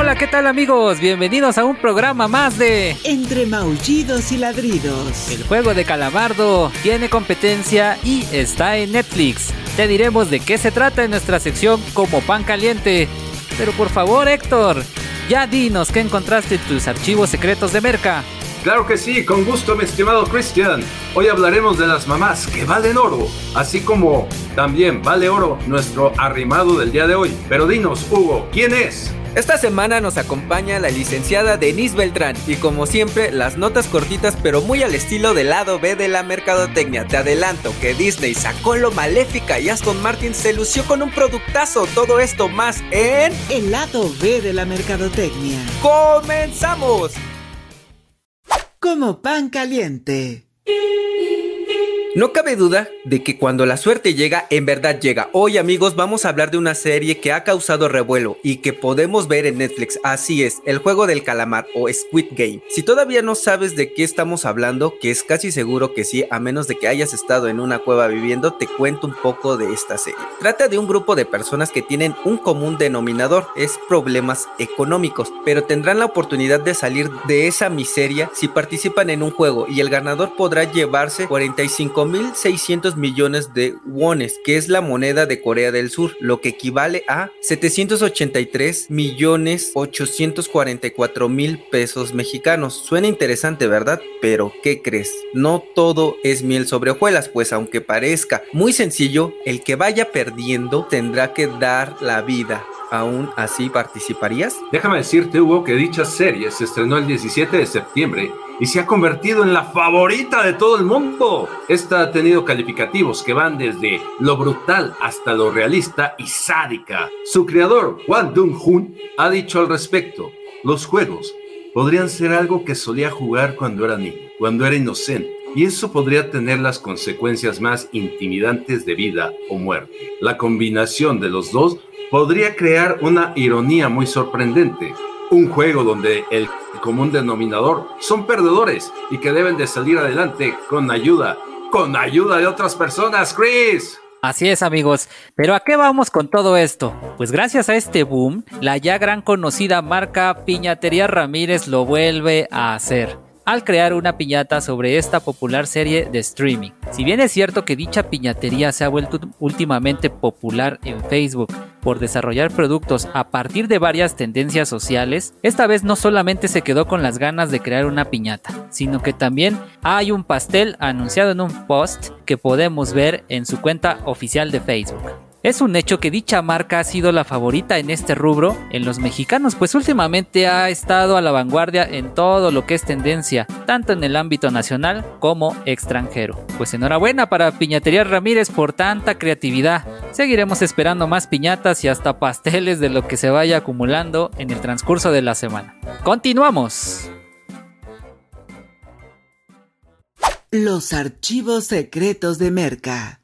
Hola, ¿qué tal amigos? Bienvenidos a un programa más de Entre maullidos y ladridos. El juego de Calamardo tiene competencia y está en Netflix. Te diremos de qué se trata en nuestra sección como pan caliente. Pero por favor, Héctor, ya dinos qué encontraste en tus archivos secretos de Merca. Claro que sí, con gusto mi estimado Christian. Hoy hablaremos de las mamás que valen oro, así como también vale oro nuestro arrimado del día de hoy. Pero dinos, Hugo, ¿quién es? Esta semana nos acompaña la licenciada Denise Beltrán y como siempre las notas cortitas pero muy al estilo del lado B de la mercadotecnia. Te adelanto que Disney sacó lo maléfica y Aston Martin se lució con un productazo. Todo esto más en... El lado B de la mercadotecnia. ¡Comenzamos! Como pan caliente. No cabe duda de que cuando la suerte llega, en verdad llega. Hoy amigos vamos a hablar de una serie que ha causado revuelo y que podemos ver en Netflix. Así es, el juego del calamar o Squid Game. Si todavía no sabes de qué estamos hablando, que es casi seguro que sí, a menos de que hayas estado en una cueva viviendo, te cuento un poco de esta serie. Trata de un grupo de personas que tienen un común denominador, es problemas económicos, pero tendrán la oportunidad de salir de esa miseria si participan en un juego y el ganador podrá llevarse 45 5.600 millones de wones, que es la moneda de Corea del Sur, lo que equivale a 783 millones 844 mil pesos mexicanos. Suena interesante, ¿verdad? Pero, ¿qué crees? No todo es miel sobre hojuelas, pues aunque parezca muy sencillo, el que vaya perdiendo tendrá que dar la vida. ¿Aún así participarías? Déjame decirte, Hugo, que dicha serie se estrenó el 17 de septiembre y se ha convertido en la favorita de todo el mundo. Esta ha tenido calificativos que van desde lo brutal hasta lo realista y sádica. Su creador, Juan Dong-hun, ha dicho al respecto, los juegos podrían ser algo que solía jugar cuando era niño, cuando era inocente. Y eso podría tener las consecuencias más intimidantes de vida o muerte. La combinación de los dos podría crear una ironía muy sorprendente. Un juego donde el común denominador son perdedores y que deben de salir adelante con ayuda, con ayuda de otras personas, Chris. Así es amigos, pero ¿a qué vamos con todo esto? Pues gracias a este boom, la ya gran conocida marca Piñatería Ramírez lo vuelve a hacer al crear una piñata sobre esta popular serie de streaming. Si bien es cierto que dicha piñatería se ha vuelto últimamente popular en Facebook por desarrollar productos a partir de varias tendencias sociales, esta vez no solamente se quedó con las ganas de crear una piñata, sino que también hay un pastel anunciado en un post que podemos ver en su cuenta oficial de Facebook. Es un hecho que dicha marca ha sido la favorita en este rubro en los mexicanos, pues últimamente ha estado a la vanguardia en todo lo que es tendencia, tanto en el ámbito nacional como extranjero. Pues enhorabuena para Piñatería Ramírez por tanta creatividad. Seguiremos esperando más piñatas y hasta pasteles de lo que se vaya acumulando en el transcurso de la semana. Continuamos. Los archivos secretos de Merca.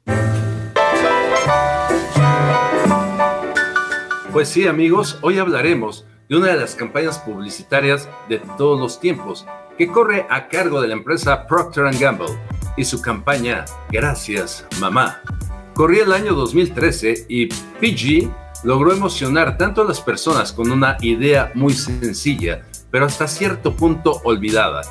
Pues sí, amigos, hoy hablaremos de una de las campañas publicitarias de todos los tiempos, que corre a cargo de la empresa Procter Gamble y su campaña Gracias, mamá. Corría el año 2013 y PG logró emocionar tanto a las personas con una idea muy sencilla, pero hasta cierto punto olvidada,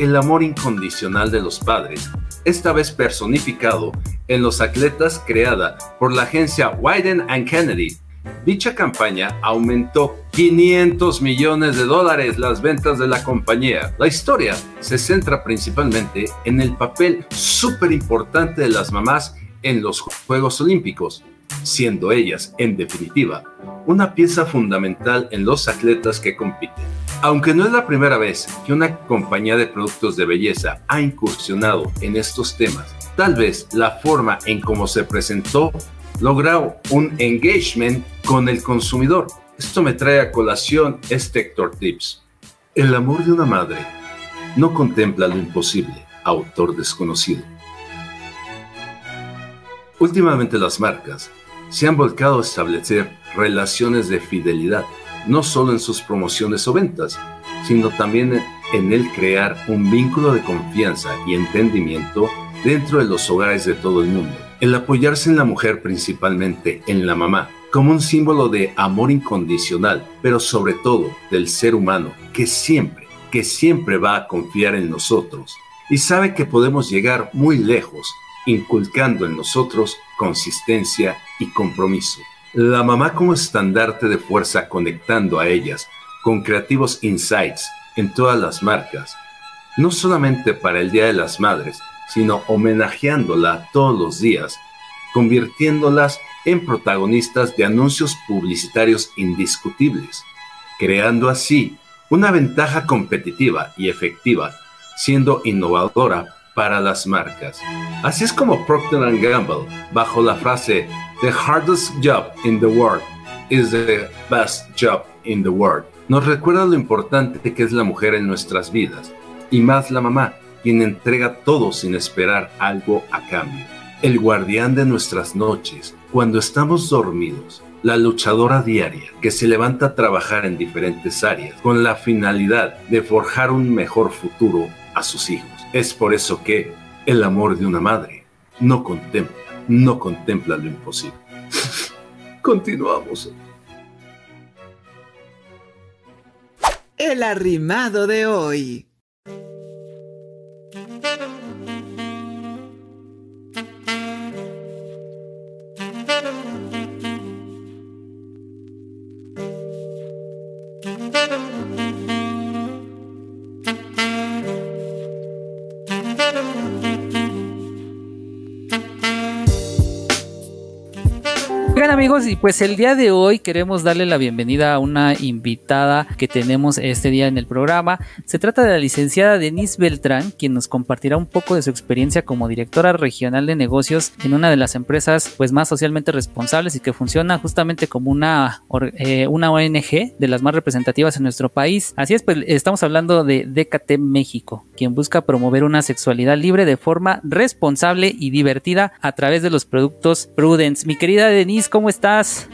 el amor incondicional de los padres, esta vez personificado en los atletas creada por la agencia Wyden ⁇ Kennedy Dicha campaña aumentó 500 millones de dólares las ventas de la compañía. La historia se centra principalmente en el papel súper importante de las mamás en los Juegos Olímpicos, siendo ellas, en definitiva, una pieza fundamental en los atletas que compiten. Aunque no es la primera vez que una compañía de productos de belleza ha incursionado en estos temas, tal vez la forma en cómo se presentó logró un engagement con el consumidor. Esto me trae a colación este Hector Tips. El amor de una madre no contempla lo imposible, autor desconocido. Últimamente las marcas se han volcado a establecer relaciones de fidelidad, no solo en sus promociones o ventas, sino también en el crear un vínculo de confianza y entendimiento dentro de los hogares de todo el mundo. El apoyarse en la mujer principalmente, en la mamá, como un símbolo de amor incondicional, pero sobre todo del ser humano que siempre, que siempre va a confiar en nosotros y sabe que podemos llegar muy lejos inculcando en nosotros consistencia y compromiso. La mamá como estandarte de fuerza conectando a ellas con creativos insights en todas las marcas, no solamente para el Día de las Madres, sino homenajeándola todos los días, convirtiéndolas en protagonistas de anuncios publicitarios indiscutibles, creando así una ventaja competitiva y efectiva, siendo innovadora para las marcas. Así es como Procter Gamble, bajo la frase The hardest job in the world is the best job in the world, nos recuerda lo importante que es la mujer en nuestras vidas, y más la mamá, quien entrega todo sin esperar algo a cambio. El guardián de nuestras noches, cuando estamos dormidos, la luchadora diaria que se levanta a trabajar en diferentes áreas con la finalidad de forjar un mejor futuro a sus hijos. Es por eso que el amor de una madre no contempla, no contempla lo imposible. Continuamos. El arrimado de hoy. Amigos, y pues el día de hoy queremos darle la bienvenida a una invitada que tenemos este día en el programa. Se trata de la licenciada Denise Beltrán, quien nos compartirá un poco de su experiencia como directora regional de negocios en una de las empresas pues más socialmente responsables y que funciona justamente como una, eh, una ONG de las más representativas en nuestro país. Así es, pues estamos hablando de DKT México, quien busca promover una sexualidad libre de forma responsable y divertida a través de los productos Prudence. Mi querida Denise, ¿cómo estás?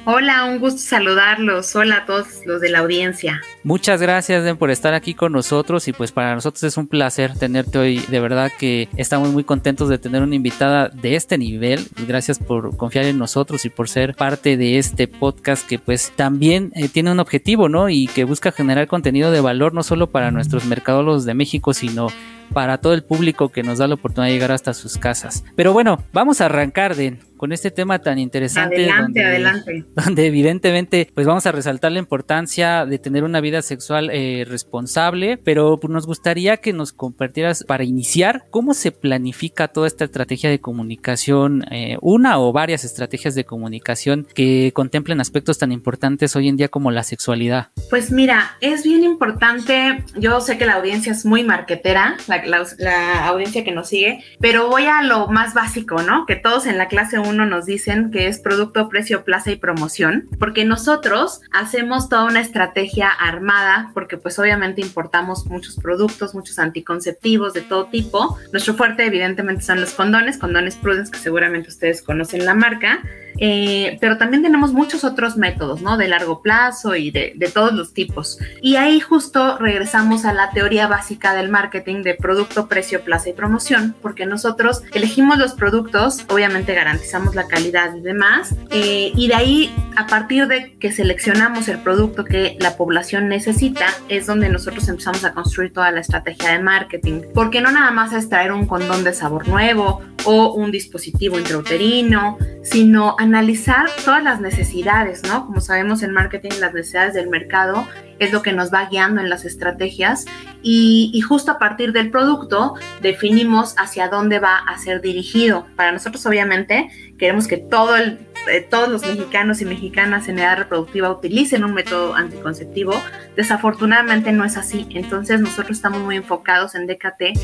Hola, un gusto saludarlos. Hola a todos los de la audiencia. Muchas gracias Den, por estar aquí con nosotros y pues para nosotros es un placer tenerte hoy. De verdad que estamos muy contentos de tener una invitada de este nivel. Gracias por confiar en nosotros y por ser parte de este podcast que pues también eh, tiene un objetivo, ¿no? Y que busca generar contenido de valor no solo para nuestros mercadólogos de México, sino para todo el público que nos da la oportunidad de llegar hasta sus casas. Pero bueno, vamos a arrancar de, con este tema tan interesante. Adelante, donde, adelante. Donde evidentemente pues vamos a resaltar la importancia de tener una vida sexual eh, responsable, pero pues, nos gustaría que nos compartieras para iniciar cómo se planifica toda esta estrategia de comunicación, eh, una o varias estrategias de comunicación que contemplen aspectos tan importantes hoy en día como la sexualidad. Pues mira, es bien importante, yo sé que la audiencia es muy marquetera, la la, audiencia que nos sigue, pero voy a lo más básico, ¿no? Que todos en la clase 1 nos dicen que es producto, precio, plaza y promoción, porque nosotros hacemos toda una estrategia armada, porque pues obviamente importamos muchos productos, muchos anticonceptivos de todo tipo. Nuestro fuerte evidentemente son los condones, condones Prudence, que seguramente ustedes conocen la marca. Eh, pero también tenemos muchos otros métodos, ¿no? De largo plazo y de, de, todos los tipos. Y ahí justo regresamos a la teoría básica del marketing de producto, precio, plaza y promoción, porque nosotros elegimos los productos, obviamente garantizamos la calidad y demás, eh, y de ahí, a partir de que seleccionamos el producto que la población necesita, es donde nosotros empezamos a construir toda la estrategia de marketing, porque no nada más es traer un condón de sabor nuevo o un dispositivo intrauterino, sino analizar todas las necesidades, ¿no? Como sabemos en marketing, las necesidades del mercado es lo que nos va guiando en las estrategias y, justo a partir del producto definimos hacia dónde va a ser dirigido. Para nosotros, obviamente, queremos que todo el, eh, todos los mexicanos y mexicanas en edad reproductiva utilicen un método anticonceptivo. Desafortunadamente no es así. Entonces nosotros estamos muy enfocados en DKT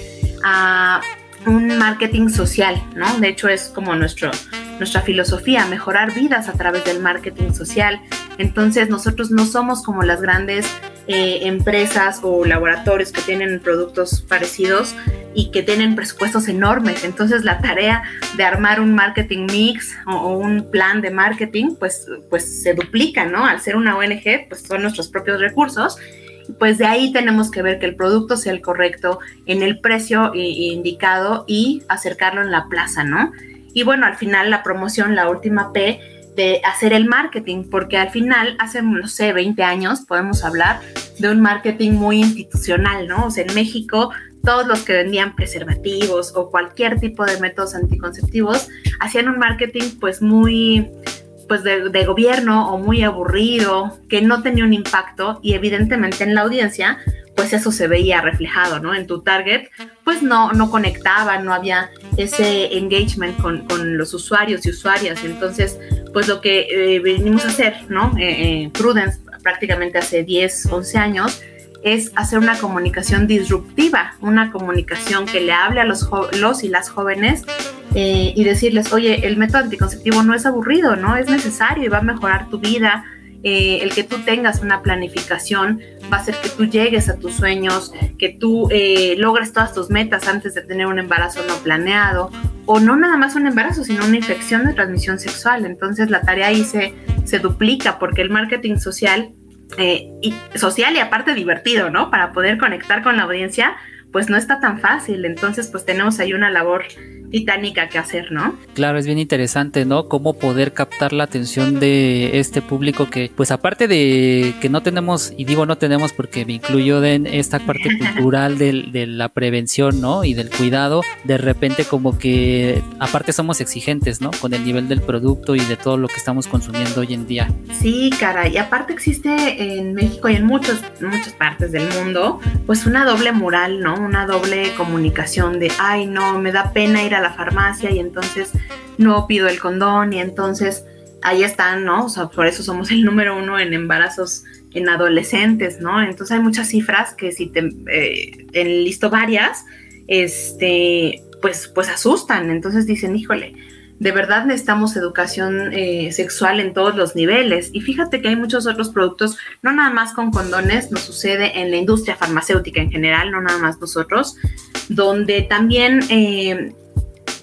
a un marketing social, ¿no? De hecho es como nuestro, nuestra filosofía, mejorar vidas a través del marketing social. Entonces nosotros no somos como las grandes eh, empresas o laboratorios que tienen productos parecidos y que tienen presupuestos enormes. Entonces la tarea de armar un marketing mix o, o, un plan de marketing pues, pues se duplica, ¿no? Al ser una ONG pues son nuestros propios recursos pues de ahí tenemos que ver que el producto sea el correcto en el precio indicado y acercarlo en la plaza, ¿no? Y bueno, al final la promoción, la última P, de hacer el marketing, porque al final, hace, no sé, 20 años podemos hablar de un marketing muy institucional, ¿no? O sea, en México todos los que vendían preservativos o cualquier tipo de métodos anticonceptivos hacían un marketing pues muy pues de, gobierno o muy aburrido, que no tenía un impacto y evidentemente en la audiencia pues eso se veía reflejado, ¿no? En tu target, pues no, no conectaba, no había ese engagement con, con los usuarios y usuarias. Entonces, pues lo que eh, venimos a hacer, ¿no? Eh, eh, Prudence prácticamente hace 10, 11 años, es hacer una comunicación disruptiva, una comunicación que le hable a los, los y las jóvenes eh, y decirles, oye, el método anticonceptivo no es aburrido, ¿no? Es necesario y va a mejorar tu vida, eh, el que tú tengas una planificación va a hacer que tú llegues a tus sueños, que tú eh, logres todas tus metas antes de tener un embarazo no planeado, o no nada más un embarazo, sino una infección de transmisión sexual. Entonces la tarea ahí se, se duplica porque el marketing social, eh, y, social y aparte divertido, ¿no? Para poder conectar con la audiencia, pues no está tan fácil. Entonces pues tenemos ahí una labor titánica que hacer, ¿no? Claro, es bien interesante, ¿no? Cómo poder captar la atención de este público que, pues aparte de que no tenemos, y digo no tenemos porque me incluyo en esta parte cultural de, de la prevención, ¿no? Y del cuidado, de repente como que aparte somos exigentes, ¿no? Con el nivel del producto y de todo lo que estamos consumiendo hoy en día. Sí, cara, y aparte existe en México y en muchos, muchas partes del mundo, pues una doble moral, ¿no? Una doble comunicación de, ay, no, me da pena ir a la farmacia y entonces no pido el condón y entonces ahí están, ¿no? O sea, por eso somos el número uno en embarazos en adolescentes, ¿no? Entonces hay muchas cifras que si te eh, listo varias, este, pues, pues asustan. Entonces dicen, híjole, de verdad necesitamos educación eh, sexual en todos los niveles. Y fíjate que hay muchos otros productos, no nada más con condones, nos sucede en la industria farmacéutica en general, no nada más nosotros, donde también eh,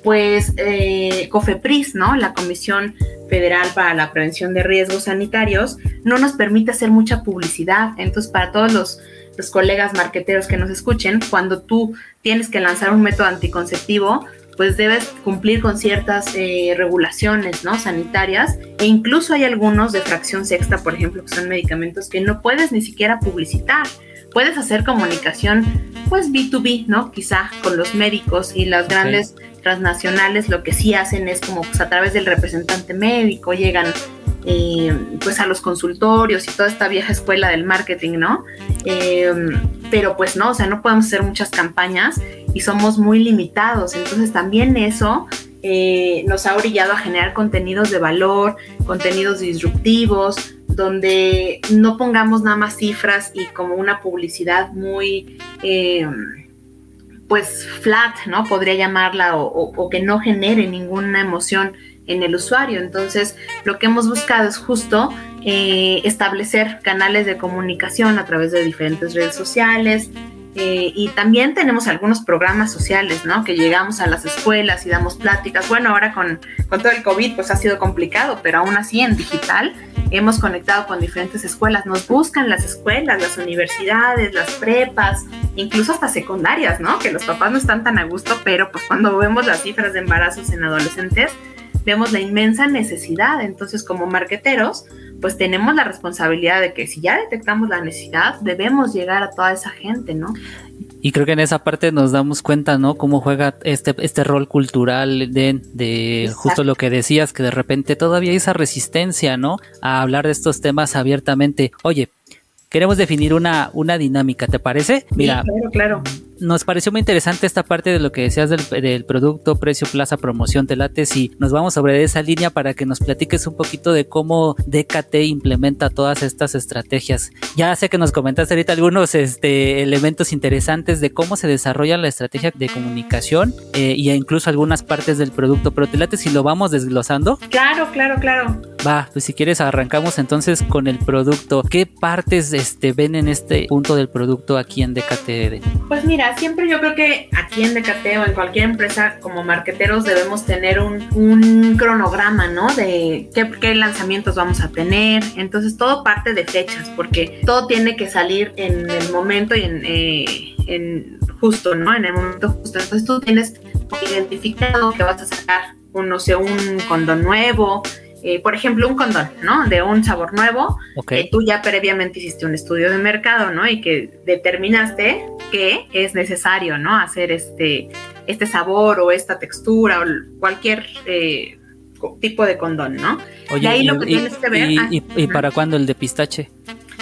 pues eh, COFEPRIS, ¿no? La Comisión Federal para la Prevención de Riesgos Sanitarios, no nos permite hacer mucha publicidad. Entonces, para todos los, los colegas marqueteros que nos escuchen, cuando tú tienes que lanzar un método anticonceptivo, pues debes cumplir con ciertas eh, regulaciones ¿no? sanitarias e incluso hay algunos de fracción sexta, por ejemplo, que son medicamentos que no puedes ni siquiera publicitar. Puedes hacer comunicación, pues B2B, ¿no? Quizá con los médicos y las grandes transnacionales lo que sí hacen es como pues, a través del representante médico llegan eh, pues a los consultorios y toda esta vieja escuela del marketing, ¿no? Eh, pero pues no, o sea, no podemos hacer muchas campañas y somos muy limitados, entonces también eso eh, nos ha orillado a generar contenidos de valor, contenidos disruptivos, donde no pongamos nada más cifras y como una publicidad muy... Eh, pues flat, ¿no? Podría llamarla, o, que no genere ninguna emoción en el usuario. Entonces, lo que hemos buscado es justo eh, establecer canales de comunicación a través de diferentes redes sociales. Eh, y también tenemos algunos programas sociales, ¿no? Que llegamos a las escuelas y damos pláticas. Bueno, ahora con, con todo el COVID, pues ha sido complicado, pero aún así en digital hemos conectado con diferentes escuelas, nos buscan las escuelas, las universidades, las prepas, incluso hasta secundarias, ¿no? Que los papás no están tan a gusto, pero pues cuando vemos las cifras de embarazos en adolescentes, vemos la inmensa necesidad. Entonces, como marqueteros, pues tenemos la responsabilidad de que si ya detectamos la necesidad, debemos llegar a toda esa gente, ¿no? Y creo que en esa parte nos damos cuenta, ¿no? Cómo juega este, este rol cultural de, de justo lo que decías, que de repente todavía hay esa resistencia, ¿no? A hablar de estos temas abiertamente. Oye, queremos definir una, una dinámica, ¿te parece? Mira, sí, claro, claro. Nos pareció muy interesante esta parte de lo que decías del, del, producto, precio, plaza, promoción, te late y nos vamos sobre esa línea para que nos platiques un poquito de cómo DKT implementa todas estas estrategias. Ya sé que nos comentaste ahorita algunos este, elementos interesantes de cómo se desarrolla la estrategia de comunicación eh, y incluso algunas partes del producto, pero te late si lo vamos desglosando. Claro, claro, claro. Va, pues si quieres arrancamos entonces con el producto. ¿Qué partes este, ven en este punto del producto aquí en DKTD? Pues mira, siempre yo creo que aquí en DKT o en cualquier empresa como marqueteros debemos tener un, un cronograma, ¿no? De qué, qué, lanzamientos vamos a tener. Entonces todo parte de fechas, porque todo tiene que salir en el momento y en, eh, en justo, ¿no? En el momento justo. Entonces tú tienes identificado que vas a sacar un, no sé, un condón nuevo, eh, por ejemplo, un condón, ¿no? De un sabor nuevo, Ok. que tú ya previamente hiciste un estudio de mercado, ¿no? Y que determinaste que es necesario, ¿no? Hacer este, este sabor o esta textura o cualquier eh, tipo de condón, ¿no? Oye, ahí y, lo que y- tienes que ver- y- ah, para cuándo el de pistache?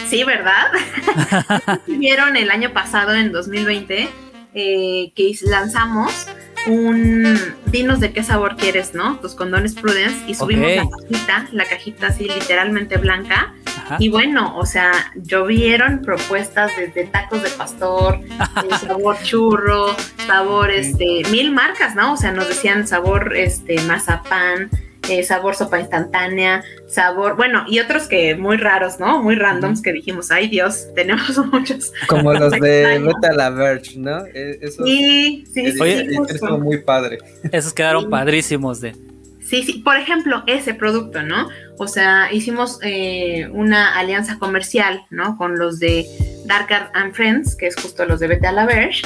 Sí, ¿verdad? Vieron el año pasado, en 2020, eh, que lanzamos un... Dinos de qué sabor quieres, ¿no? Tus condones Prudence y subimos la cajita, la cajita así literalmente blanca. Ajá. Y bueno, o sea, llovieron propuestas desde tacos de pastor, sabor churro, sabor, este, mil marcas, ¿no? O sea, nos decían sabor, este, mazapán, eh, sabor sopa instantánea, sabor, bueno, y otros que muy raros, ¿no? Muy randoms que dijimos, ay Dios, tenemos muchos. Como los de. Beta La Verge, ¿no? Eso Sí, sí, sí, Oye, estuvo muy padre. Esos quedaron Sí. padrísimos de. Sí, sí, por ejemplo, ese producto, ¿no? O sea, hicimos eh, una alianza comercial, ¿no? Con los de Dark Art and Friends, que es justo los de Beta La Verge,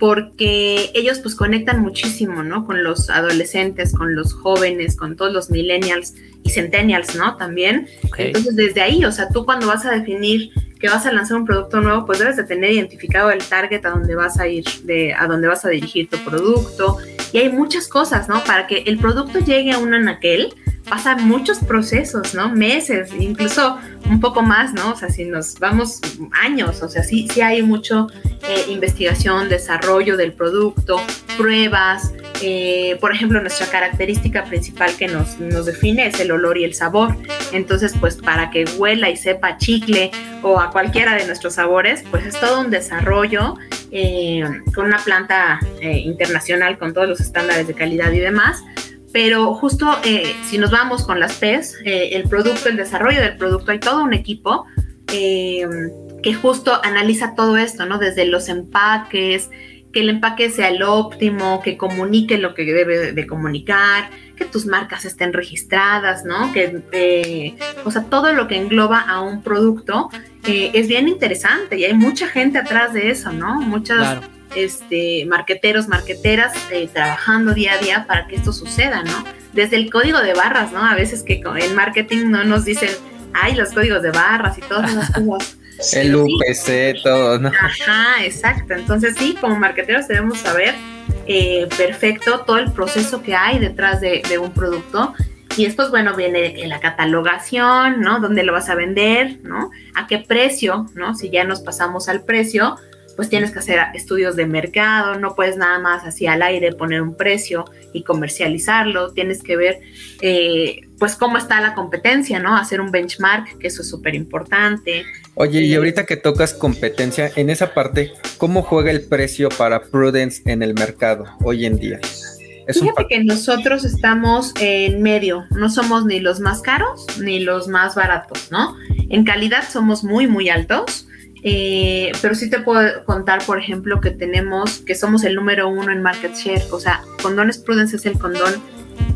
porque ellos pues conectan muchísimo, ¿no? Con los adolescentes, con los jóvenes, con todos los millennials y centennials, ¿no? También. Entonces, desde ahí, o sea, tú cuando vas a definir que vas a lanzar un producto nuevo, pues debes de tener identificado el target a donde vas a ir, de, a donde vas a dirigir tu producto. Y hay muchas cosas, ¿no? Para que el producto llegue a un anaquel, pasan muchos procesos, ¿no? Meses, incluso un poco más, ¿no? O sea, si nos vamos años, o sea, sí, sí hay mucho eh, investigación, desarrollo del producto, pruebas. eh, por ejemplo, nuestra característica principal que nos, nos define es el olor y el sabor. Entonces, pues para que huela y sepa chicle o a cualquiera de nuestros sabores, pues es todo un desarrollo eh, con una planta eh, internacional con todos los estándares de calidad y demás. Pero justo eh, si nos vamos con las PES, eh, el producto, el desarrollo del producto, hay todo un equipo que justo analiza todo esto, ¿no? Desde los empaques, que el empaque sea el óptimo, que comunique lo que debe de comunicar, que tus marcas estén registradas, ¿no? Que, o sea, todo lo que engloba a un producto eh, es bien interesante y hay mucha gente atrás de eso, ¿no? Muchas Claro. este, marqueteros, marqueteras eh, trabajando día a día para que esto suceda, ¿no? Desde el código de barras, ¿no? A veces que con- en marketing no nos dicen, ay, los códigos de barras y todas esas cosas. El UPC, todo, ¿no? Ajá, exacto. Entonces sí, como marqueteros debemos saber eh, perfecto todo el proceso que hay detrás de, de un producto. Y después, bueno, viene la catalogación, ¿no? ¿Dónde lo vas a vender, ¿no? ¿A qué precio, ¿no? Si ya nos pasamos al precio, pues tienes que hacer estudios de mercado, no puedes nada más así al aire poner un precio y comercializarlo, tienes que ver eh, pues cómo está la competencia, ¿no? Hacer un benchmark, que eso es súper importante. Oye, y Sí. ahorita que tocas competencia, en esa parte, ¿cómo juega el precio para Prudence en el mercado hoy en día? Es Fíjate que nosotros estamos en medio, no somos ni los más caros ni los más baratos, ¿no? En calidad somos muy, muy altos, eh, pero sí te puedo contar, por ejemplo, que tenemos, que somos el número uno en market share, o sea, Condones Prudence es el condón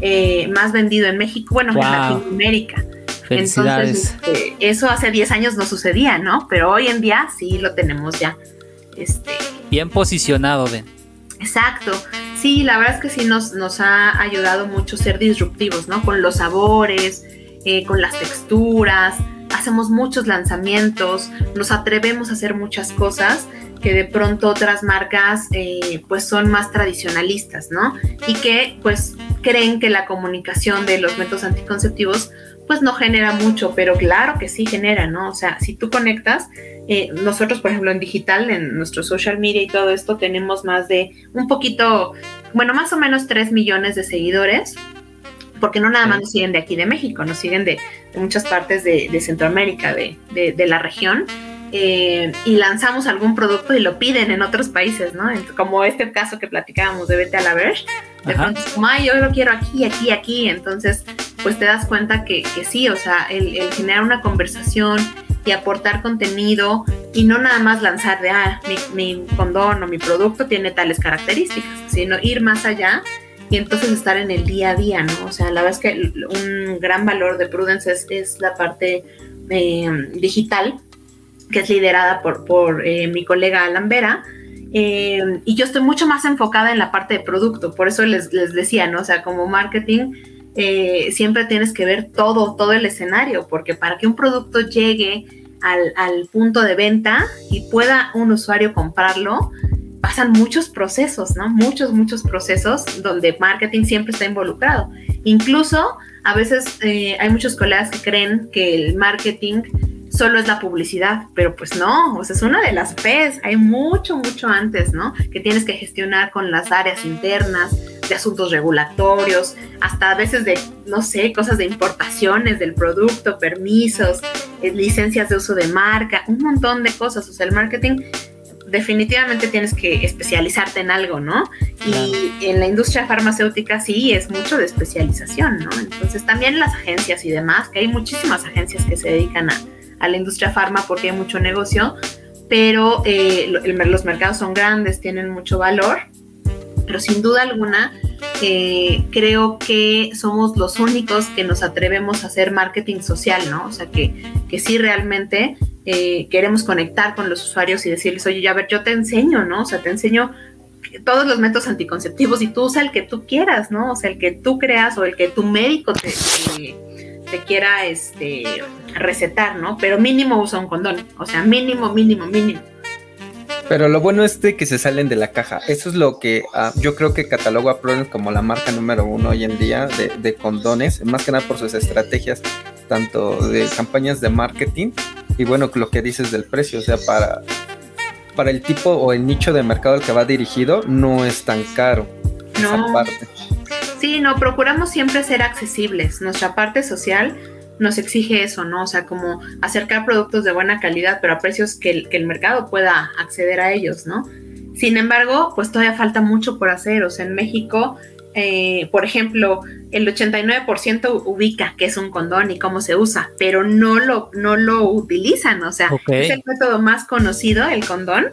eh, más vendido en México, bueno, en Wow. Latinoamérica. Felicidades. Entonces, este, eso hace 10 años no sucedía, ¿no? Pero hoy en día sí lo tenemos ya. Este, Bien posicionado, Den. Exacto. Sí, la verdad es que sí nos, nos ha ayudado mucho ser disruptivos, ¿no? Con los sabores, eh, con las texturas, hacemos muchos lanzamientos, nos atrevemos a hacer muchas cosas que de pronto otras marcas eh, pues son más tradicionalistas, ¿no? Y que pues creen que la comunicación de los métodos anticonceptivos pues no genera mucho, pero claro que sí genera, ¿no? O sea, si tú conectas, eh, nosotros, por ejemplo, en digital, en nuestro social media y todo esto, tenemos más de un poquito, bueno, más o menos 3 millones de seguidores, porque no nada más nos siguen de aquí de México, nos siguen de, de muchas partes de, de Centroamérica, de, de, la región. Eh, y lanzamos algún producto y lo piden en otros países, ¿no? Como este caso que platicábamos de Vete a la Verge, de pronto es como, ay, yo lo quiero aquí, aquí, aquí, entonces, pues te das cuenta que, que sí, o sea, el, el generar una conversación, y aportar contenido y no nada más lanzar de, ah, mi, mi, condón o mi producto tiene tales características, sino ir más allá y entonces estar en el día a día, ¿no? O sea, la verdad es que un gran valor de Prudence es, es la parte eh, digital, que es liderada por, por eh, mi colega Alan Vera. Eh, y yo estoy mucho más enfocada en la parte de producto, por eso les, les decía, ¿no? O sea, como marketing, eh, siempre tienes que ver todo, todo el escenario, porque para que un producto llegue al, punto de venta y pueda un usuario comprarlo, pasan muchos procesos, ¿no? Muchos, muchos procesos donde marketing siempre está involucrado. Incluso a veces eh, hay muchos colegas que creen que el marketing solo es la publicidad, pero pues no, o sea, es una de las P's, hay mucho, mucho antes, ¿no? Que tienes que gestionar con las áreas internas, de asuntos regulatorios, hasta a veces de, no sé, cosas de importaciones del producto, permisos, eh, licencias de uso de marca, un montón de cosas, o sea, el marketing definitivamente tienes que especializarte en algo, ¿no? Y en la industria farmacéutica sí es mucho de especialización, ¿no? Entonces también las agencias y demás, que hay muchísimas agencias que se dedican a, a la industria farma porque hay mucho negocio, pero eh, los mercados son grandes, tienen mucho valor, pero sin duda alguna eh, creo que somos los únicos que nos atrevemos a hacer marketing social, ¿no? O sea, que, que sí realmente eh, queremos conectar con los usuarios y decirles, oye, ya ver, yo te enseño, ¿no? O sea, te enseño todos los métodos anticonceptivos y tú usa el que tú quieras, ¿no? O sea, el que tú creas o el que tu médico te, te quiera este, recetar, ¿no? Pero mínimo usa un condón, o sea, mínimo, mínimo, mínimo. Pero lo bueno es de que se salen de la caja. Eso es lo que ah, yo creo que catalogo a Prudence como la marca número uno hoy en día de, condones, más que nada por sus estrategias, tanto de campañas de marketing y bueno, lo que dices del precio, o sea, para, para el tipo o el nicho de mercado al que va dirigido, no es tan caro esa parte. Sí, no, procuramos siempre ser accesibles. Nuestra parte social nos exige eso, ¿no? O sea, como acercar productos de buena calidad, pero a precios que el, mercado pueda acceder a ellos, ¿no? Sin embargo, pues todavía falta mucho por hacer. O sea, en México, eh, por ejemplo, el 89% ubica qué es un condón y cómo se usa, pero no lo, no lo utilizan. O sea, es el método más conocido, el condón.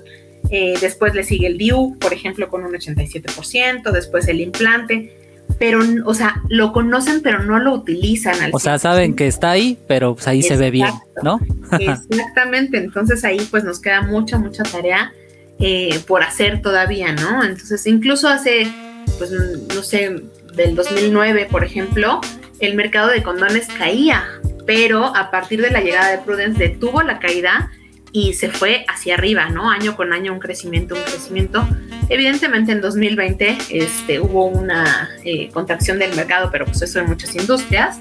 Eh, después le sigue el DIU, por ejemplo, con un 87%, después el implante pero, o sea, lo conocen, pero no lo utilizan. o sea, saben que está ahí, pero pues ahí se ve bien, ¿no? Exactamente, entonces ahí pues nos queda mucha, mucha tarea eh, por hacer todavía, ¿no? Entonces, incluso hace, pues, no sé, del 2009, por ejemplo, el mercado de condones caía, pero a partir de la llegada de Prudence detuvo la caída y se fue hacia arriba, ¿no? Año con año un crecimiento, un crecimiento. Evidentemente en 2020 este, hubo una eh, contracción del mercado, pero pues eso en muchas industrias.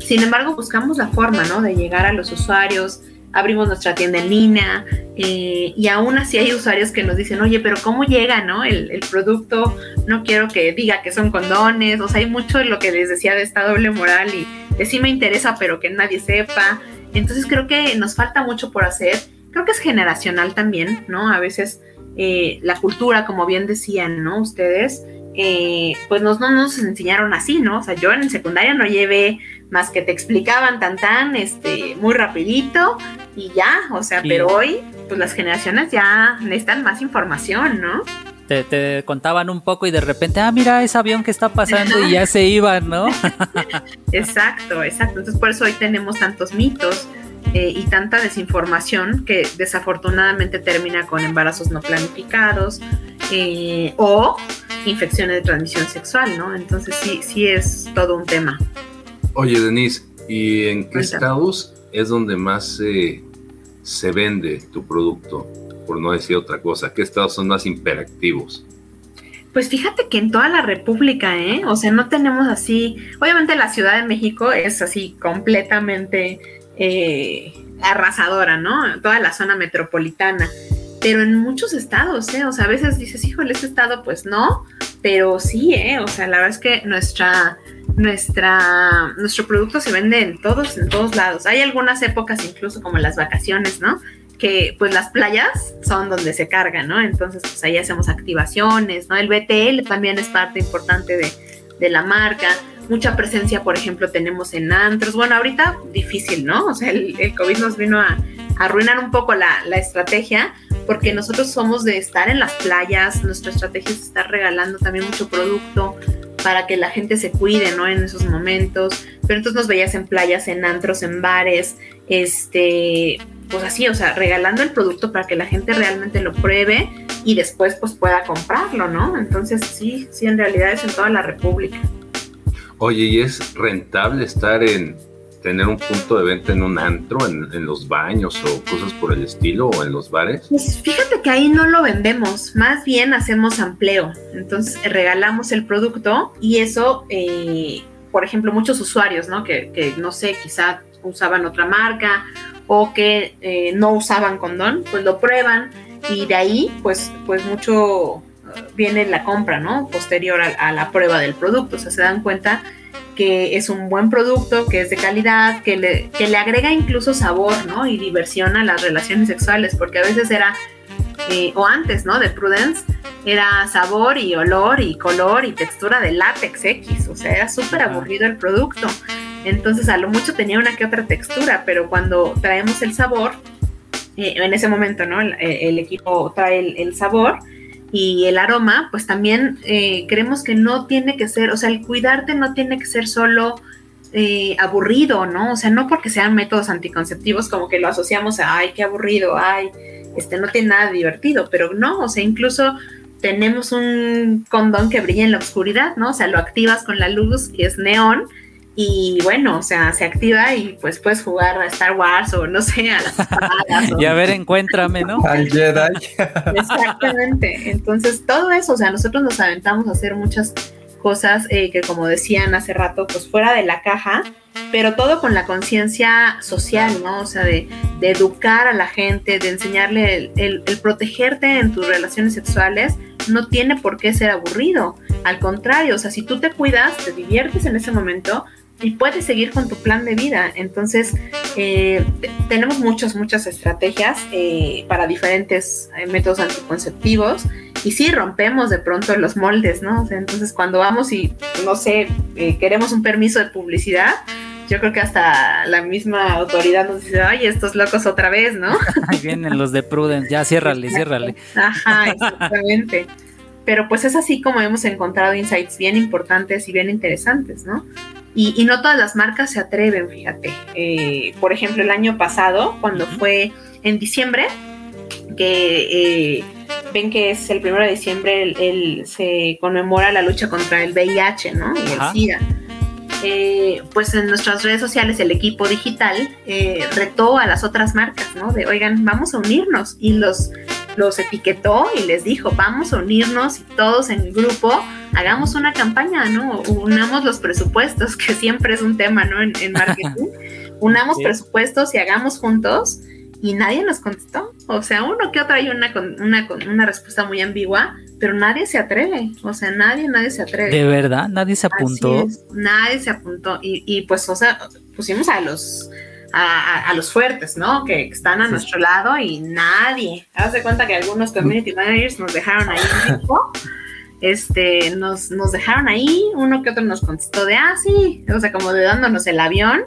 Sin embargo, buscamos la forma, ¿no? De llegar a los usuarios, abrimos nuestra tienda en línea eh, y aún así hay usuarios que nos dicen, oye, pero ¿cómo llega, no? El, el, producto, no quiero que diga que son condones, o sea, hay mucho de lo que les decía de esta doble moral y de sí me interesa, pero que nadie sepa. Entonces creo que nos falta mucho por hacer creo que es generacional también, ¿no? A veces eh, la cultura, como bien decían, ¿no? Ustedes, eh, pues nos, no nos enseñaron así, ¿no? O sea, yo en secundaria no llevé más que te explicaban tan tan, este, muy rapidito y ya, o sea, pero hoy, pues las generaciones ya necesitan más información, ¿no? Te, te, contaban un poco y de repente, ah, mira ese avión que está pasando y ya se iban, ¿no? exacto, exacto. Entonces por eso hoy tenemos tantos mitos eh, y tanta desinformación que desafortunadamente termina con embarazos no planificados eh, o infecciones de transmisión sexual, ¿no? Entonces sí, sí es todo un tema. Oye, Denise, ¿y en qué estados es donde más se vende tu producto? Por no decir otra cosa, ¿qué estados son más hiperactivos? Pues fíjate que en toda la República, ¿eh? O sea, no tenemos así. Obviamente la Ciudad de México es así completamente eh, arrasadora, ¿no? Toda la zona metropolitana. Pero en muchos estados, ¿eh? O sea, a veces dices, híjole, este estado, pues no, pero sí, ¿eh? O sea, la verdad es que nuestra, nuestra, nuestro producto se vende en todos, en todos lados. Hay algunas épocas, incluso como las vacaciones, ¿no? Que pues las playas son donde se carga, ¿no? Entonces, pues ahí hacemos activaciones, ¿no? El BTL también es parte importante de la marca mucha presencia, por ejemplo, tenemos en antros. Bueno, ahorita difícil, ¿no? O sea, el, COVID nos vino a, arruinar un poco la, la, estrategia, porque nosotros somos de estar en las playas, nuestra estrategia es estar regalando también mucho producto para que la gente se cuide, ¿no? En esos momentos. Pero entonces nos veías en playas, en antros, en bares, este, pues así, o sea, regalando el producto para que la gente realmente lo pruebe y después pues pueda comprarlo, ¿no? Entonces sí, sí, en realidad es en toda la República. Oye, ¿y es rentable estar en tener un punto de venta en un antro, en, los baños o cosas por el estilo o en los bares? Pues fíjate que ahí no lo vendemos, más bien hacemos ampleo. Entonces regalamos el producto y eso, eh, por ejemplo, muchos usuarios, ¿no? Que, que, no sé, quizá usaban otra marca o que eh, no usaban condón, pues lo prueban y de ahí, pues, pues mucho viene la compra, ¿no? Posterior a, a, la prueba del producto. O sea, se dan cuenta que es un buen producto, que es de calidad, que le, que le agrega incluso sabor, ¿no? Y diversión a las relaciones sexuales, porque a veces era, eh, o antes, ¿no? De Prudence, era sabor y olor y color y textura de látex X. O sea, era súper aburrido el producto. Entonces, a lo mucho tenía una que otra textura, pero cuando traemos el sabor, eh, en ese momento, ¿no? El, el equipo trae el, el sabor y el aroma, pues también eh, creemos que no tiene que ser, o sea, el cuidarte no tiene que ser solo eh, aburrido, ¿no? O sea, no porque sean métodos anticonceptivos como que lo asociamos a, ay, qué aburrido, ay, este no tiene nada divertido, pero no, o sea, incluso tenemos un condón que brilla en la oscuridad, ¿no? O sea, lo activas con la luz y es neón y bueno, o sea, se activa y pues puedes jugar a Star Wars o no sé, a las espadas. y a ver, encuéntrame, ¿no? Al Jedi. Exactamente. Entonces, todo eso, o sea, nosotros nos aventamos a hacer muchas cosas eh, que, como decían hace rato, pues fuera de la caja, pero todo con la conciencia social, ¿no? O sea, de, de, educar a la gente, de enseñarle el, el, el protegerte en tus relaciones sexuales no tiene por qué ser aburrido. Al contrario, o sea, si tú te cuidas, te diviertes en ese momento, y puedes seguir con tu plan de vida. Entonces, eh, tenemos muchas, muchas estrategias eh, para diferentes eh, métodos anticonceptivos y sí rompemos de pronto los moldes, ¿no? O sea, entonces, cuando vamos y, no sé, eh, queremos un permiso de publicidad, yo creo que hasta la misma autoridad nos dice, ay, estos locos otra vez, ¿no? Ahí vienen los de Prudence, ya ciérrale, ciérrale. Ajá, exactamente. Pero pues es así como hemos encontrado insights bien importantes y bien interesantes, ¿no? Y, y, no todas las marcas se atreven, fíjate. Eh, por ejemplo, el año pasado, cuando fue en diciembre, que eh, ven que es el primero de diciembre, el, el, se conmemora la lucha contra el VIH, ¿no? Y el SIDA. Eh, pues en nuestras redes sociales el equipo digital eh, retó a las otras marcas, ¿no? De, oigan, vamos a unirnos. Y los, los etiquetó y les dijo, vamos a unirnos y todos en grupo hagamos una campaña, ¿no? Unamos los presupuestos, que siempre es un tema, ¿no? En, en marketing. Unamos sí. presupuestos y hagamos juntos. Y nadie nos contestó. O sea, uno que otro hay una, una, una respuesta muy ambigua, pero nadie se atreve. O sea, nadie, nadie se atreve. ¿De verdad? ¿Nadie se apuntó? Nadie se apuntó. Y, y, pues, o sea, pusimos a los, a, a, los fuertes, ¿no? Que están a sí. nuestro lado y nadie. Haz de cuenta que algunos community managers nos dejaron ahí un. Este, nos, nos dejaron ahí, uno que otro nos contestó de, ah, sí, o sea, como de dándonos el avión,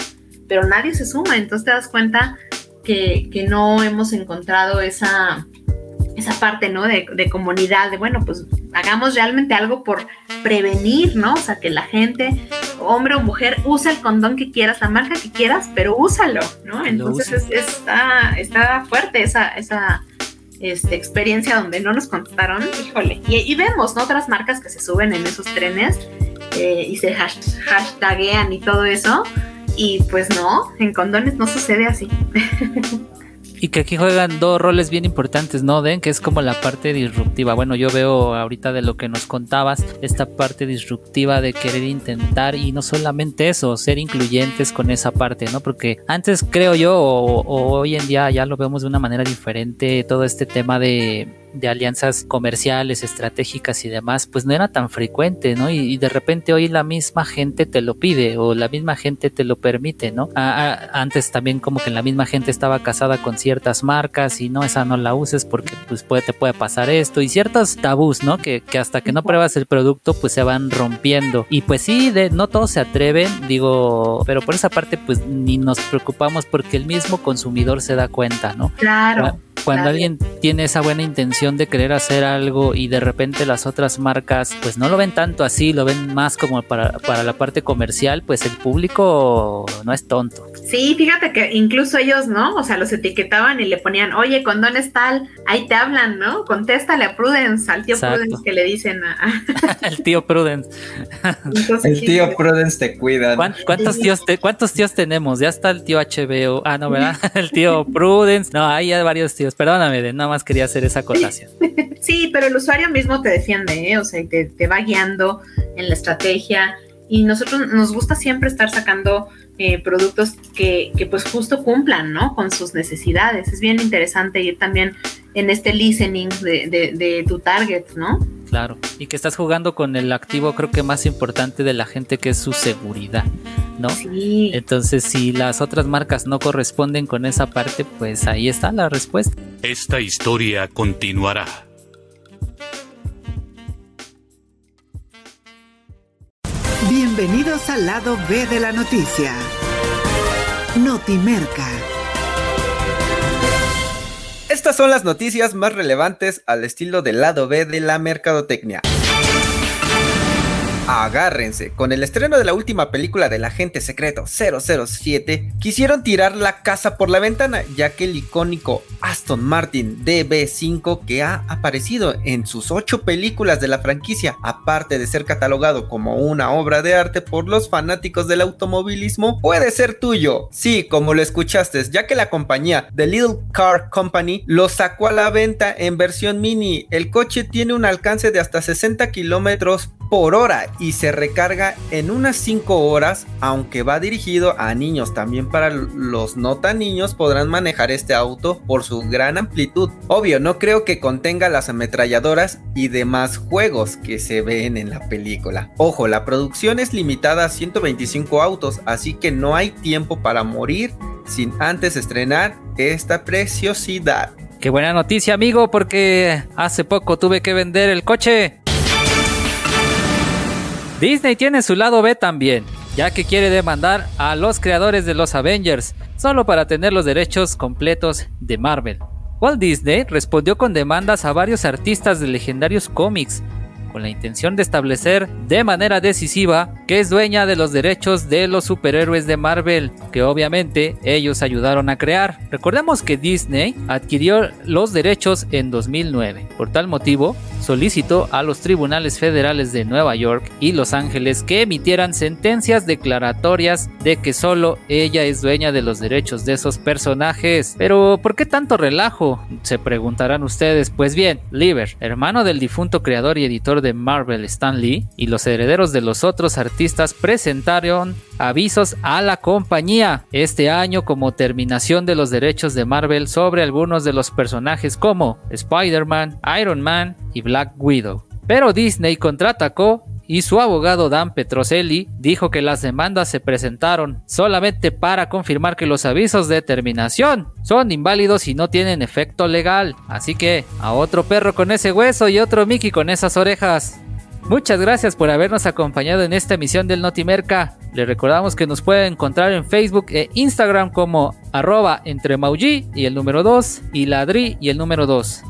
pero nadie se suma, entonces te das cuenta que, que no hemos encontrado esa, esa parte, ¿no? De, de, comunidad, de bueno, pues hagamos realmente algo por prevenir, ¿no? O sea, que la gente, hombre o mujer, use el condón que quieras, la marca que quieras, pero úsalo, ¿no? Entonces es, es, está, está fuerte esa, esa este, experiencia donde no nos contaron, híjole, y, y, vemos, ¿no? Otras marcas que se suben en esos trenes eh, y se hash, hashtaguean y todo eso, y pues no, en condones no sucede así. Y que aquí juegan dos roles bien importantes, ¿no, Den? Que es como la parte disruptiva. Bueno, yo veo ahorita de lo que nos contabas, esta parte disruptiva de querer intentar y no solamente eso, ser incluyentes con esa parte, ¿no? Porque antes creo yo, o, o hoy en día ya lo vemos de una manera diferente, todo este tema de de alianzas comerciales, estratégicas y demás, pues no era tan frecuente, ¿no? Y, y, de repente hoy la misma gente te lo pide o la misma gente te lo permite, ¿no? A, a, antes también como que la misma gente estaba casada con ciertas marcas y no, esa no la uses porque pues puede, te puede pasar esto y ciertos tabús, ¿no? Que, que hasta que no pruebas el producto pues se van rompiendo. Y pues sí, de, no todos se atreven, digo, pero por esa parte pues ni nos preocupamos porque el mismo consumidor se da cuenta, ¿no? Claro cuando alguien tiene esa buena intención de querer hacer algo y de repente las otras marcas pues no lo ven tanto así, lo ven más como para, para la parte comercial, pues el público no es tonto. Sí, fíjate que incluso ellos, ¿no? O sea, los etiquetaban y le ponían, oye, con es tal, ahí te hablan, ¿no? Contéstale a Prudence, al tío Prudence que le dicen a... el tío Prudence. el tío Prudence te cuida. ¿Cuántos tíos, ¿Cuántos tíos tenemos? Ya está el tío HBO. Ah, no, ¿verdad? el tío Prudence. No, hay varios tíos. Perdóname, nada más quería hacer esa acotación. sí, pero el usuario mismo te defiende, ¿eh? O sea, te, te va guiando en la estrategia. Y nosotros nos gusta siempre estar sacando eh, productos que, que, pues justo cumplan, ¿no? Con sus necesidades. Es bien interesante ir también en este listening de, de, tu target, ¿no? Claro, y que estás jugando con el activo creo que más importante de la gente que es su seguridad, ¿no? Sí. Entonces, si las otras marcas no corresponden con esa parte, pues ahí está la respuesta. Esta historia continuará. Bienvenidos al lado B de la noticia. Notimerca. Estas son las noticias más relevantes al estilo del lado B de la mercadotecnia. Agárrense, con el estreno de la última película del agente secreto 007, quisieron tirar la casa por la ventana, ya que el icónico Aston Martin DB5 que ha aparecido en sus ocho películas de la franquicia, aparte de ser catalogado como una obra de arte por los fanáticos del automovilismo, puede ser tuyo. Sí, como lo escuchaste, ya que la compañía The Little Car Company lo sacó a la venta en versión mini. El coche tiene un alcance de hasta 60 kilómetros por hora y se recarga en unas 5 horas, aunque va dirigido a niños. También para los no tan niños podrán manejar este auto por su gran amplitud. Obvio, no creo que contenga las ametralladoras y demás juegos que se ven en la película. Ojo, la producción es limitada a 125 autos, así que no hay tiempo para morir sin antes estrenar esta preciosidad. Qué buena noticia, amigo, porque hace poco tuve que vender el coche. Disney tiene su lado B también, ya que quiere demandar a los creadores de los Avengers, solo para tener los derechos completos de Marvel. Walt Disney respondió con demandas a varios artistas de legendarios cómics, con la intención de establecer de manera decisiva que es dueña de los derechos de los superhéroes de Marvel, que obviamente ellos ayudaron a crear. Recordemos que Disney adquirió los derechos en 2009. Por tal motivo, solicitó a los tribunales federales de Nueva York y Los Ángeles que emitieran sentencias declaratorias de que solo ella es dueña de los derechos de esos personajes. Pero, ¿por qué tanto relajo? Se preguntarán ustedes. Pues bien, Lieber, hermano del difunto creador y editor de Marvel Stan Lee, y los herederos de los otros artistas presentaron avisos a la compañía este año como terminación de los derechos de Marvel sobre algunos de los personajes como Spider-Man, Iron Man y Black Widow. Pero Disney contraatacó y su abogado Dan Petroselli dijo que las demandas se presentaron solamente para confirmar que los avisos de terminación son inválidos y no tienen efecto legal. Así que a otro perro con ese hueso y otro Mickey con esas orejas. Muchas gracias por habernos acompañado en esta emisión del Notimerca. Le recordamos que nos puede encontrar en Facebook e Instagram como arroba entre y el número 2 y ladri y el número 2.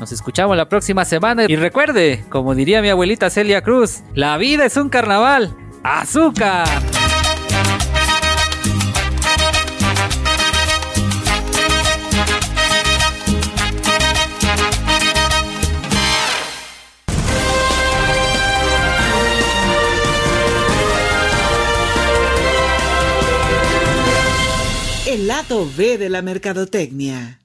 Nos escuchamos la próxima semana y recuerde, como diría mi abuelita Celia Cruz, la vida es un carnaval. ¡Azúcar! El lado B de la mercadotecnia.